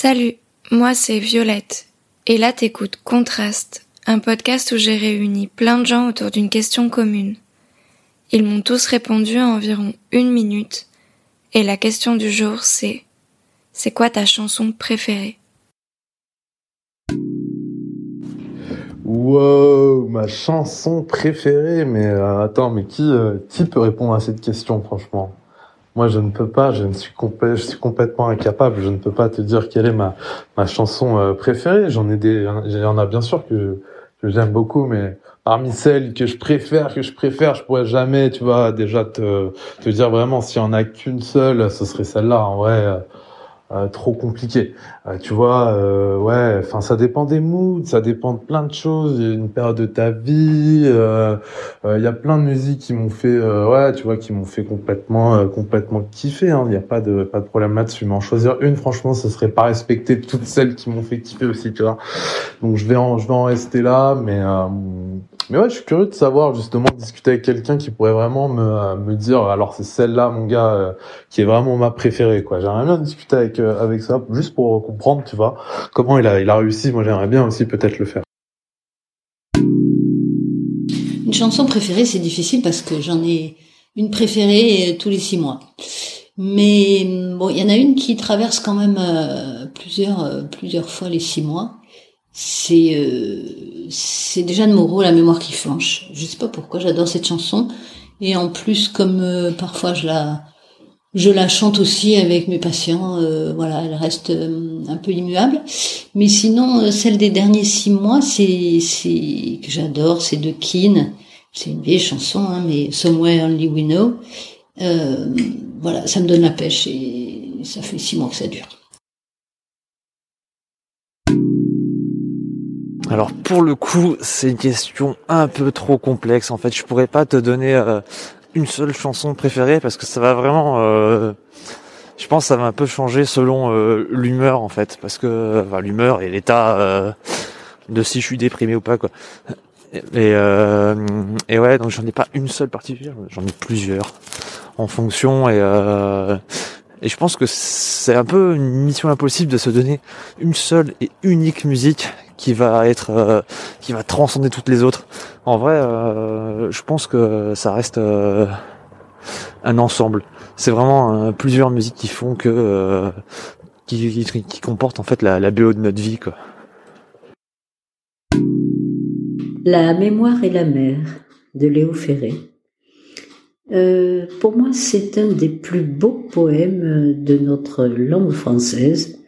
Salut, moi c'est Violette. Et là t'écoutes Contraste, un podcast où j'ai réuni plein de gens autour d'une question commune. Ils m'ont tous répondu en environ une minute. Et la question du jour c'est C'est quoi ta chanson préférée? Wow, ma chanson préférée, mais euh, attends, mais qui, euh, qui peut répondre à cette question, franchement? Moi, je ne peux pas, je ne suis, complètement incapable, je ne peux pas te dire quelle est ma, ma chanson euh, préférée. J'en ai des, il y en a bien sûr que, que j'aime beaucoup, mais parmi celles que je préfère, que je préfère, je pourrais jamais, tu vois, déjà te, te dire vraiment s'il y en a qu'une seule, ce serait celle-là. En vrai, trop compliqué. Euh, tu vois, euh, ouais, enfin ça dépend des moods, ça dépend de plein de choses. Une période de ta vie, il y a plein de musiques qui m'ont fait, ouais, tu vois, qui m'ont fait complètement, complètement kiffer. Hein. Il n'y a pas de, pas de problème là-dessus. Mais en choisir une, franchement, ce serait pas respecter toutes celles qui m'ont fait kiffer aussi, tu vois. Donc je vais en, je vais en rester là, mais mais ouais, je suis curieux de savoir justement discuter avec quelqu'un qui pourrait vraiment me, me dire, alors c'est celle-là, mon gars, euh, qui est vraiment ma préférée, quoi. J'aimerais bien discuter avec euh, avec ça, juste pour comprendre, tu vois, comment il a il a réussi. Moi, j'aimerais bien aussi peut-être le faire. Une chanson préférée, c'est difficile parce que j'en ai une préférée euh, tous les six mois. Mais bon, il y en a une qui traverse quand même plusieurs plusieurs fois les six mois c'est euh, c'est déjà de Moreau la mémoire qui flanche. Je sais pas pourquoi j'adore cette chanson et en plus comme euh, parfois je la je la chante aussi avec mes patients, euh, voilà, elle reste un peu immuable. Mais sinon, celle des derniers six mois, c'est c'est que j'adore, c'est de Keane. C'est une vieille chanson, hein, mais Somewhere Only We Know. voilà, ça me donne la pêche et ça fait six mois que ça dure. Alors pour le coup, c'est une question un peu trop complexe. En fait, je pourrais pas te donner euh, une seule chanson préférée parce que ça va vraiment. Euh, je pense que ça va un peu changer selon euh, l'humeur en fait, parce que l'humeur et l'état de si je suis déprimé ou pas quoi. Et, et ouais, donc j'en ai pas une seule particulière, j'en ai plusieurs en fonction et et je pense que c'est un peu une mission impossible de se donner une seule et unique musique qui va être euh, qui va transcender toutes les autres. En vrai, euh, je pense que ça reste euh, un ensemble. C'est vraiment plusieurs musiques qui font que qui, comportent en fait la, BO de notre vie. La mémoire et la mer de Léo Ferré. pour moi, c'est un des plus beaux poèmes de notre langue française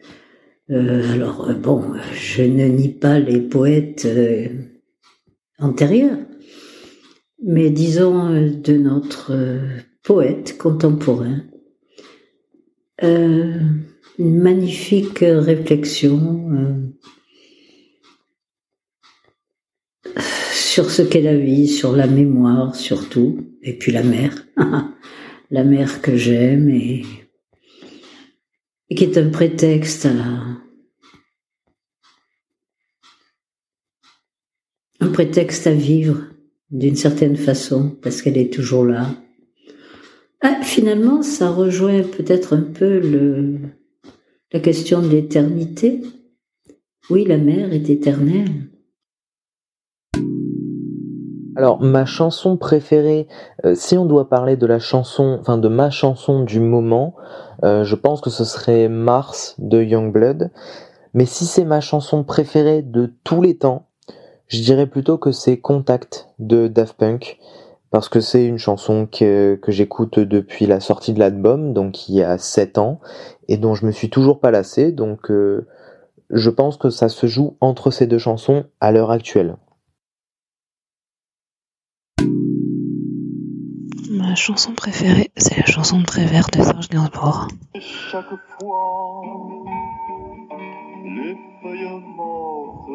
euh, alors euh, bon, je ne nie pas les poètes euh, antérieurs, mais disons de notre poète contemporain, une magnifique réflexion sur ce qu'est la vie, sur la mémoire surtout, et puis la mer, la mer que j'aime et et qui est un prétexte à un prétexte à vivre d'une certaine façon parce qu'elle est toujours là. Ah, finalement, ça rejoint peut-être un peu le, la question de l'éternité. Oui, la mer est éternelle. Alors, ma chanson préférée, euh, si on doit parler de la chanson, enfin de ma chanson du moment, euh, je pense que ce serait Mars de Youngblood. Mais si c'est ma chanson préférée de tous les temps, je dirais plutôt que c'est Contact de Daft Punk. Parce que c'est une chanson que, que j'écoute depuis la sortie de l'album, donc il y a 7 ans, et dont je me suis toujours pas lassé, donc euh, je pense que ça se joue entre ces deux chansons à l'heure actuelle. Ma chanson préférée, c'est la chanson de Prévert de Serge Gainsbourg. Chaque fois, les feuilles mortes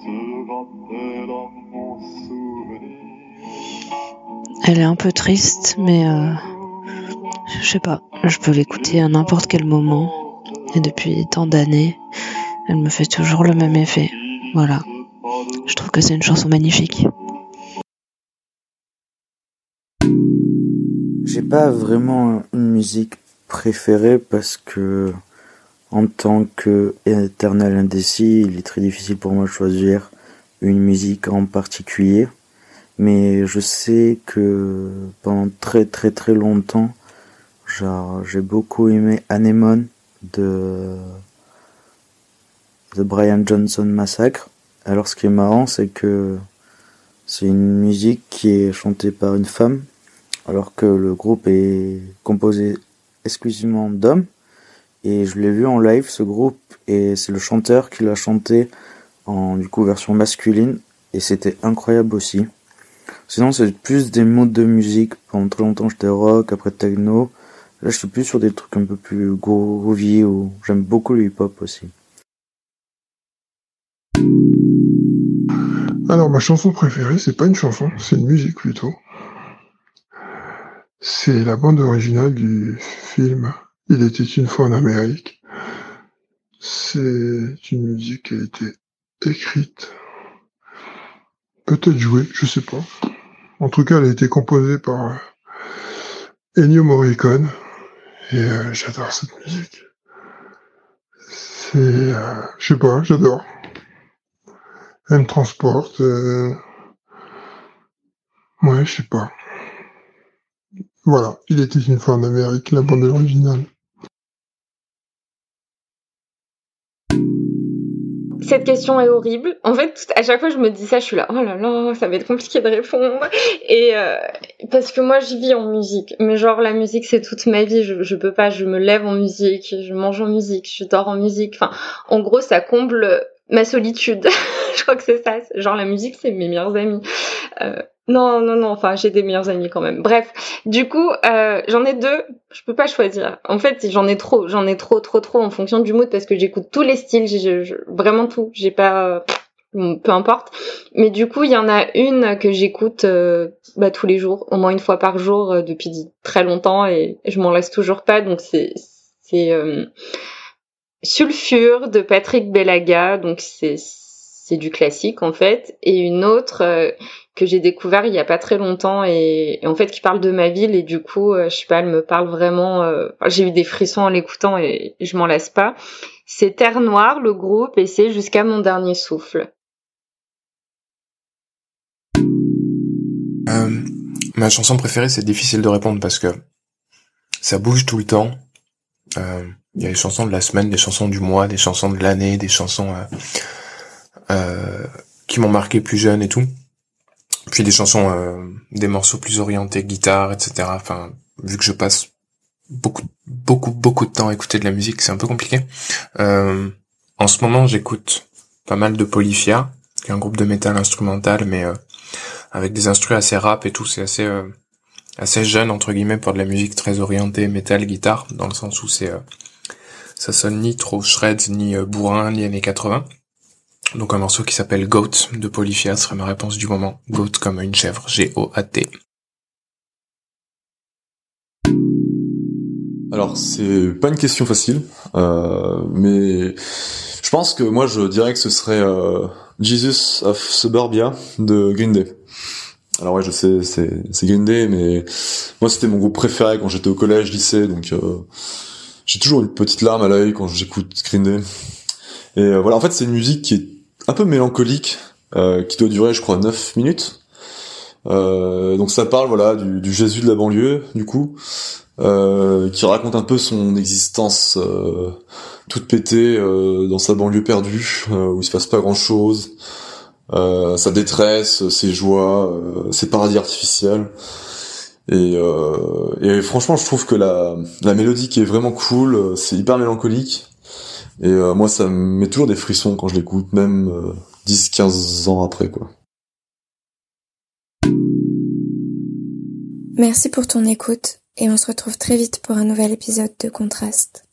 te rappellent mon souvenir. Elle est un peu triste, mais euh, je sais pas, je peux l'écouter à n'importe quel moment. Et depuis tant d'années, elle me fait toujours le même effet. Voilà. Je trouve que c'est une chanson magnifique. Pas vraiment une musique préférée parce que en tant que éternel indécis, il est très difficile pour moi de choisir une musique en particulier. Mais je sais que pendant très très très longtemps, j'ai beaucoup aimé Anemone de The Brian Johnson Massacre. Alors ce qui est marrant, c'est que c'est une musique qui est chantée par une femme, alors que le groupe est composé exclusivement d'hommes. Et je l'ai vu en live, ce groupe, et c'est le chanteur qui l'a chanté en du coup version masculine, et c'était incroyable aussi. Sinon, c'est plus des modes de musique. Pendant très longtemps, j'étais rock, après techno. Là, je suis plus sur des trucs un peu plus groovy ou j'aime beaucoup le hip-hop aussi. Alors, ma chanson préférée, c'est pas une chanson, c'est une musique plutôt. C'est la bande originale du film Il était une fois en Amérique. C'est une musique qui a été écrite, peut-être jouée, je sais pas. En tout cas, elle a été composée par Ennio Morricone et euh, j'adore cette musique. C'est, euh, je sais pas, j'adore. Elle me transporte. Euh... Ouais, je sais pas. Voilà, il était une fois en Amérique, la bande originale. Cette question est horrible. En fait, à chaque fois je me dis ça, je suis là, oh là là, ça va être compliqué de répondre. Et euh, parce que moi, je vis en musique. Mais genre, la musique, c'est toute ma vie. Je, je peux pas, je me lève en musique, je mange en musique, je dors en musique. Enfin, en gros, ça comble ma solitude. je crois que c'est ça. Genre, la musique, c'est mes meilleurs amis. Euh, non, non, non, enfin, j'ai des meilleurs amis quand même. Bref, du coup, euh, j'en ai deux, je peux pas choisir. En fait, j'en ai trop, j'en ai trop, trop, trop en fonction du mood parce que j'écoute tous les styles, vraiment tout. J'ai pas, peu importe. Mais du coup, il y en a une que j'écoute euh, bah, tous les jours, au moins une fois par jour euh, depuis très longtemps et je m'en laisse toujours pas. Donc c'est c'est euh, Sulfure de Patrick Belaga, donc c'est c'est du classique en fait, et une autre euh, que j'ai découvert il y a pas très longtemps et, et, en fait qui parle de ma ville et du coup euh, je sais pas elle me parle vraiment euh, j'ai eu des frissons en l'écoutant et, je m'en lasse pas. C'est Terre Noire le groupe et c'est jusqu'à mon dernier souffle. Euh, ma chanson préférée c'est difficile de répondre parce que ça bouge tout le temps. Il y a les chansons de la semaine des chansons du mois des chansons de l'année des chansons euh, qui m'ont marqué plus jeune et tout. Puis des chansons, euh, des morceaux plus orientés guitare, etc. Enfin, vu que je passe beaucoup, beaucoup, beaucoup de temps à écouter de la musique, c'est un peu compliqué. Euh, en ce moment, j'écoute pas mal de Polyphia, qui est un groupe de métal instrumental, mais euh, avec des instruments assez rap et tout. C'est assez, euh, assez jeune entre guillemets pour de la musique très orientée métal guitare, dans le sens où c'est, euh, ça sonne ni trop shred, ni bourrin, ni années 80. Donc un morceau qui s'appelle Goat de Polyphia serait ma réponse du moment. Goat comme une chèvre, G-O-A-T. Alors c'est pas une question facile, euh, mais je pense que moi je dirais que ce serait euh, Jesus of Suburbia de Green Day. Alors ouais je sais c'est c'est Green Day mais moi c'était mon groupe préféré quand j'étais au collège lycée donc euh, j'ai toujours une petite larme à l'œil quand j'écoute Green Day. Et euh, voilà en fait c'est une musique qui est un peu mélancolique, euh, qui doit durer, je crois, 9 minutes. Euh, donc ça parle, voilà, du, Jésus de la banlieue, du coup, euh, qui raconte un peu son existence toute pétée dans sa banlieue perdue, où il se passe pas grand-chose, sa détresse, ses joies, ses paradis artificiels. Et, et, franchement, je trouve que la, la mélodie qui est vraiment cool, c'est hyper mélancolique. Et euh, moi, ça me met toujours des frissons quand je l'écoute, même euh, 10-15 ans après, quoi. Merci pour ton écoute et on se retrouve très vite pour un nouvel épisode de Contraste.